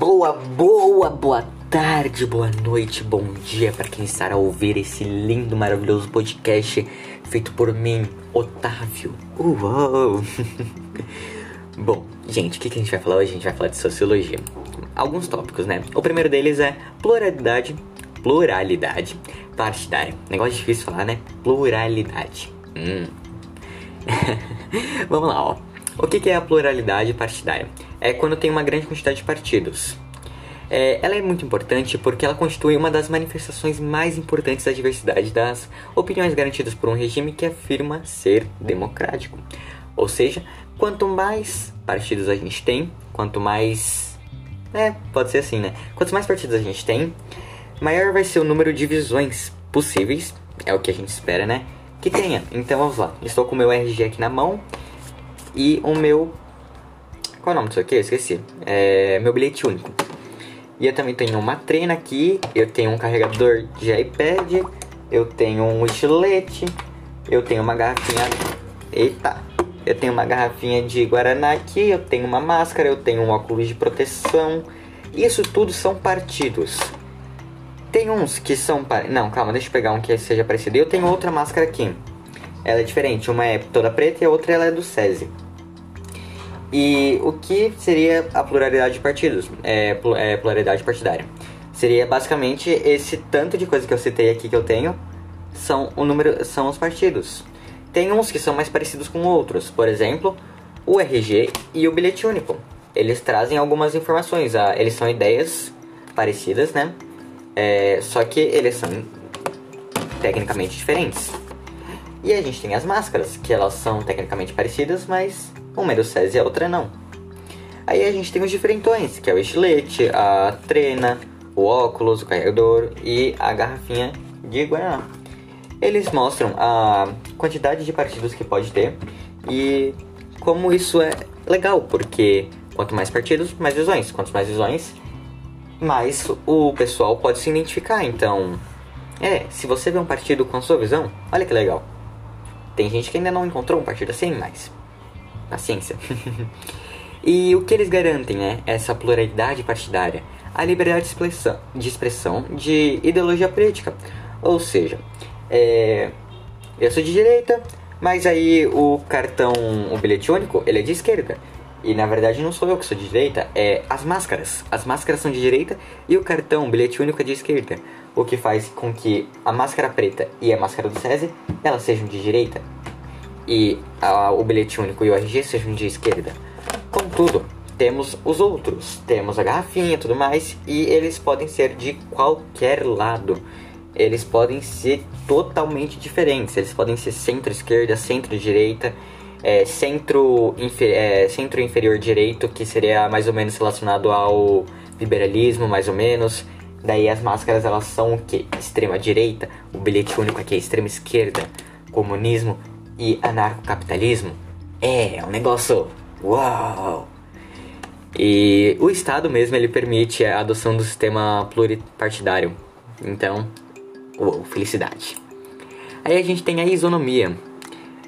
boa, boa, boa tarde, boa noite, bom dia para quem estará a ouvir esse lindo, maravilhoso podcast feito por mim, Otávio. Uou! bom, gente, o que, que a gente vai falar hoje? A gente vai falar de sociologia. Alguns tópicos, né? O primeiro deles é pluralidade, pluralidade partidária. Negócio difícil falar, né? Pluralidade. Hum. Vamos lá, ó. O que, é a pluralidade partidária? É quando tem uma grande quantidade de partidos. É, ela é muito importante porque ela constitui uma das manifestações mais importantes da diversidade das opiniões garantidas por um regime que afirma ser democrático. Ou seja, quanto mais partidos a gente tem, quanto mais. É, pode ser assim, né? Quanto mais partidos a gente tem, maior vai ser o número de visões possíveis, é o que a gente espera, né? Que tenha. Então vamos lá. Estou com o meu RG aqui na mão e o meu. Qual é o nome disso aqui? Eu esqueci. É meu bilhete único. E eu também tenho uma trena aqui, eu tenho um carregador de iPad, eu tenho um estilete, eu tenho uma garrafinha. Eita! Eu tenho uma garrafinha de Guaraná aqui, eu tenho uma máscara, eu tenho um óculos de proteção. Isso tudo são partidos. Tem uns que são. Não, calma, deixa eu pegar um que seja parecido. Eu tenho outra máscara aqui. Ela é diferente, uma é toda preta e a outra ela é do SESI. E o que seria a pluralidade de partidos? É, é, pluralidade partidária. Seria basicamente esse tanto de coisa que eu citei aqui que eu tenho são o número são os partidos. Tem uns que são mais parecidos com outros, por exemplo, o RG e o bilhete único. Eles trazem algumas informações, eles são ideias parecidas, né? É, só que eles são tecnicamente diferentes. E a gente tem as máscaras, que elas são tecnicamente parecidas, mas uma é do SESI e a outra não. Aí a gente tem os diferentões, que é o estilete, a trena, o óculos, o carregador e a garrafinha de Guaraná. Eles mostram a quantidade de partidos que pode ter e como isso é legal, porque quanto mais partidos, mais visões. Quanto mais visões, mais o pessoal pode se identificar. Então, é, se você vê um partido com a sua visão, olha que legal. Tem gente que ainda não encontrou um partido assim, mas paciência. e o que eles garantem, né? Essa pluralidade partidária, a liberdade de expressão, de, expressão, de ideologia política. Ou seja, é, eu sou de direita, mas aí o cartão, o bilhete único, ele é de esquerda. E na verdade não sou eu que sou de direita, é as máscaras. As máscaras são de direita e o cartão, o bilhete único é de esquerda. O que faz com que a máscara preta e a máscara do SESI, elas sejam de direita e a, o bilhete único e o RG sejam de esquerda. Contudo, temos os outros, temos a garrafinha e tudo mais, e eles podem ser de qualquer lado. Eles podem ser totalmente diferentes. Eles podem ser centro-esquerda, centro-direita, é, centro, é, centro inferior direito, que seria mais ou menos relacionado ao liberalismo, mais ou menos. Daí as máscaras elas são o que? Extrema direita, o bilhete único aqui é extrema esquerda, comunismo e anarcocapitalismo. É, um negócio uau! E o Estado mesmo ele permite a adoção do sistema pluripartidário. Então, uau, felicidade. Aí a gente tem a isonomia.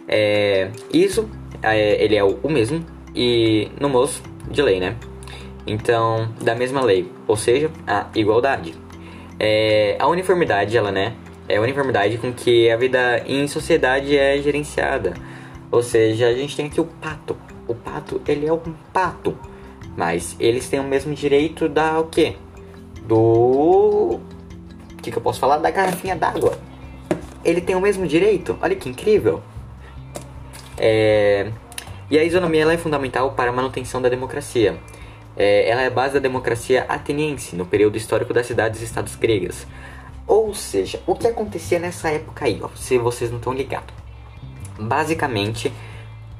É, ISO, é, ele é o mesmo e no moço de lei, né? Então, da mesma lei, ou seja, a igualdade. É, a uniformidade, ela, né? É a uniformidade com que a vida em sociedade é gerenciada. Ou seja, a gente tem aqui o pato. O pato, ele é um pato. Mas eles têm o mesmo direito da o quê? Do. O que, que eu posso falar? Da garrafinha d'água. Ele tem o mesmo direito? Olha que incrível. É... E a isonomia ela é fundamental para a manutenção da democracia. É, ela é a base da democracia ateniense, no período histórico das cidades e estados gregas. Ou seja, o que acontecia nessa época aí, ó, se vocês não estão ligados. Basicamente,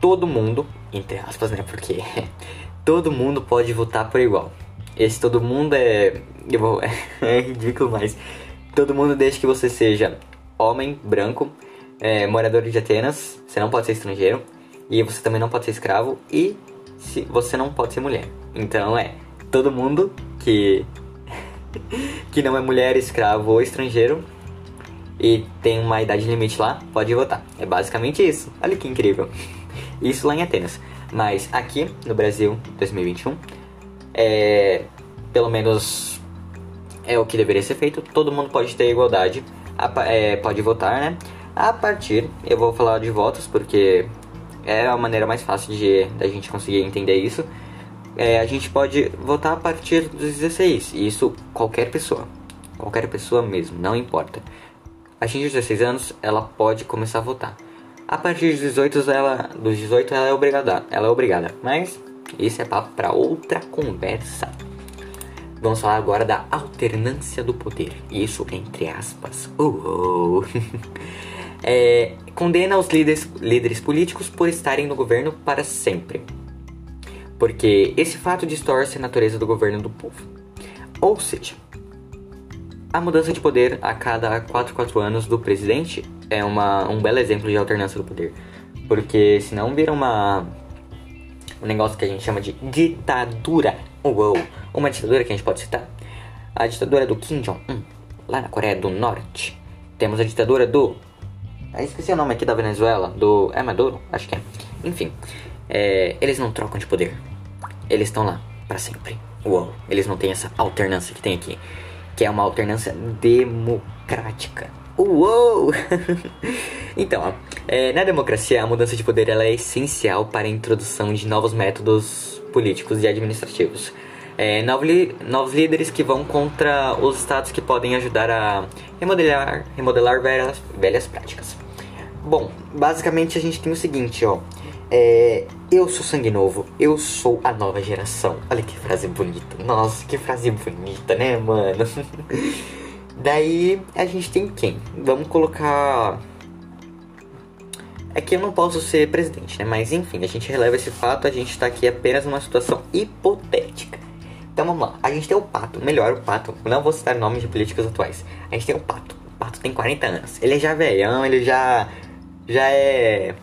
todo mundo, entre aspas, né, porque todo mundo pode votar por igual. Esse todo mundo é, vou, é ridículo, mas todo mundo desde que você seja homem, branco, é, morador de Atenas, você não pode ser estrangeiro, e você também não pode ser escravo, e se, você não pode ser mulher. Então é, todo mundo que que não é mulher, escravo ou estrangeiro e tem uma idade limite lá, pode votar. É basicamente isso. Olha que incrível. Isso lá em Atenas. Mas aqui no Brasil, 2021, é, pelo menos é o que deveria ser feito. Todo mundo pode ter igualdade, é, pode votar, né? A partir, eu vou falar de votos porque é a maneira mais fácil de da gente conseguir entender isso. É, a gente pode votar a partir dos 16, e isso qualquer pessoa, qualquer pessoa mesmo, não importa. A gente de 16 anos, ela pode começar a votar. A partir dos 18, ela, dos 18 ela é obrigada, ela é obrigada, mas isso é papo para outra conversa. Vamos falar agora da alternância do poder. Isso entre aspas. Uh é, condena os líderes, líderes políticos por estarem no governo para sempre. Porque esse fato distorce a natureza do governo do povo. Ou seja, a mudança de poder a cada 4, 4 anos do presidente é uma, um belo exemplo de alternância do poder. Porque senão vira uma. um negócio que a gente chama de ditadura. Uou! Uma ditadura que a gente pode citar. A ditadura do Kim Jong-un, lá na Coreia do Norte. Temos a ditadura do. Ah, esqueci o nome aqui da Venezuela. Do. É Maduro? Acho que é. Enfim. É, eles não trocam de poder. Eles estão lá para sempre. Uou! Eles não têm essa alternância que tem aqui que é uma alternância democrática. Uou! então, ó, é, na democracia, a mudança de poder ela é essencial para a introdução de novos métodos políticos e administrativos. É, novos, novos líderes que vão contra os estados que podem ajudar a remodelar, remodelar velhas, velhas práticas. Bom, basicamente a gente tem o seguinte, ó. É, eu sou sangue novo, eu sou a nova geração. Olha que frase bonita. Nossa, que frase bonita, né, mano? Daí a gente tem quem? Vamos colocar. É que eu não posso ser presidente, né? Mas enfim, a gente releva esse fato, a gente tá aqui apenas numa situação hipotética. Então vamos lá, a gente tem o Pato, melhor o Pato, não vou citar nomes de políticos atuais. A gente tem o Pato, o Pato tem 40 anos, ele é já velhão, ele já. já é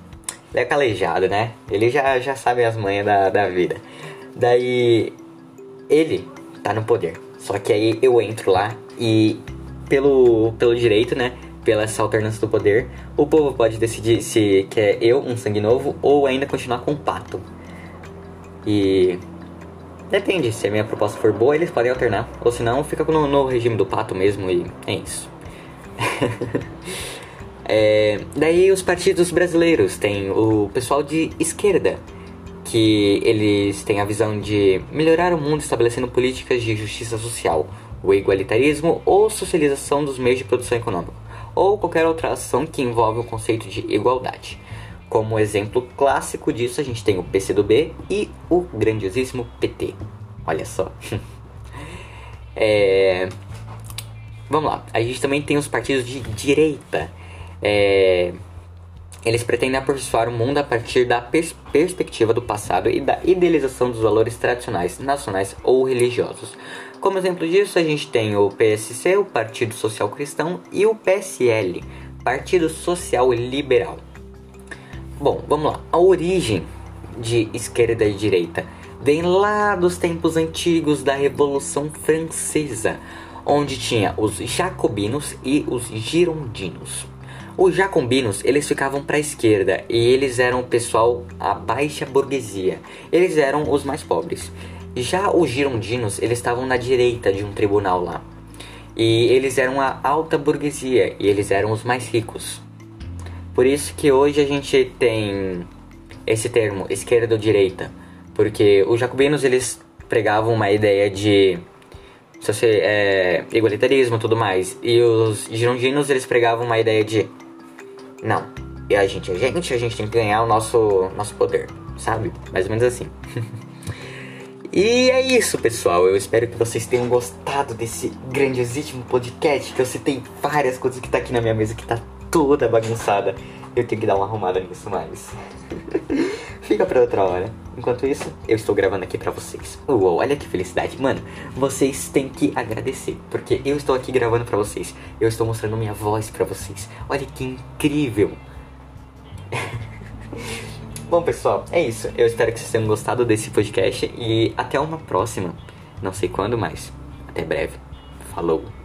ele é calejado, né? Ele já, já sabe as manhas da, da vida. Daí, ele tá no poder. Só que aí eu entro lá e, pelo, pelo direito, né? Pela essa alternância do poder, o povo pode decidir se quer eu, um sangue novo, ou ainda continuar com o pato. E. Depende, se a minha proposta for boa, eles podem alternar. Ou se não, fica no, no regime do pato mesmo e é isso. É, daí os partidos brasileiros tem o pessoal de esquerda, que eles têm a visão de melhorar o mundo estabelecendo políticas de justiça social, o igualitarismo ou socialização dos meios de produção econômica, ou qualquer outra ação que envolve o conceito de igualdade. Como exemplo clássico disso, a gente tem o PCdoB e o grandiosíssimo PT. Olha só. é... Vamos lá, a gente também tem os partidos de direita, é, eles pretendem aperfeiçoar o mundo a partir da pers perspectiva do passado e da idealização dos valores tradicionais, nacionais ou religiosos. Como exemplo disso, a gente tem o PSC, o Partido Social Cristão, e o PSL, Partido Social Liberal. Bom, vamos lá. A origem de esquerda e direita vem lá dos tempos antigos da Revolução Francesa, onde tinha os jacobinos e os girondinos. Os jacobinos, eles ficavam para a esquerda e eles eram o pessoal a baixa burguesia. Eles eram os mais pobres. Já os girondinos, eles estavam na direita de um tribunal lá. E eles eram a alta burguesia e eles eram os mais ricos. Por isso que hoje a gente tem esse termo, esquerda ou direita, porque os jacobinos eles pregavam uma ideia de é, igualitarismo e tudo mais, e os girondinos eles pregavam uma ideia de não. E a gente é gente, a gente tem que ganhar o nosso, nosso poder, sabe? Mais ou menos assim. e é isso, pessoal. Eu espero que vocês tenham gostado desse grandiosíssimo podcast. Que eu citei várias coisas que tá aqui na minha mesa que tá toda bagunçada. Eu tenho que dar uma arrumada nisso mais. Fica pra outra hora. Enquanto isso, eu estou gravando aqui pra vocês. Uou, olha que felicidade. Mano, vocês têm que agradecer. Porque eu estou aqui gravando pra vocês. Eu estou mostrando minha voz pra vocês. Olha que incrível. Bom, pessoal, é isso. Eu espero que vocês tenham gostado desse podcast. E até uma próxima. Não sei quando, mas até breve. Falou.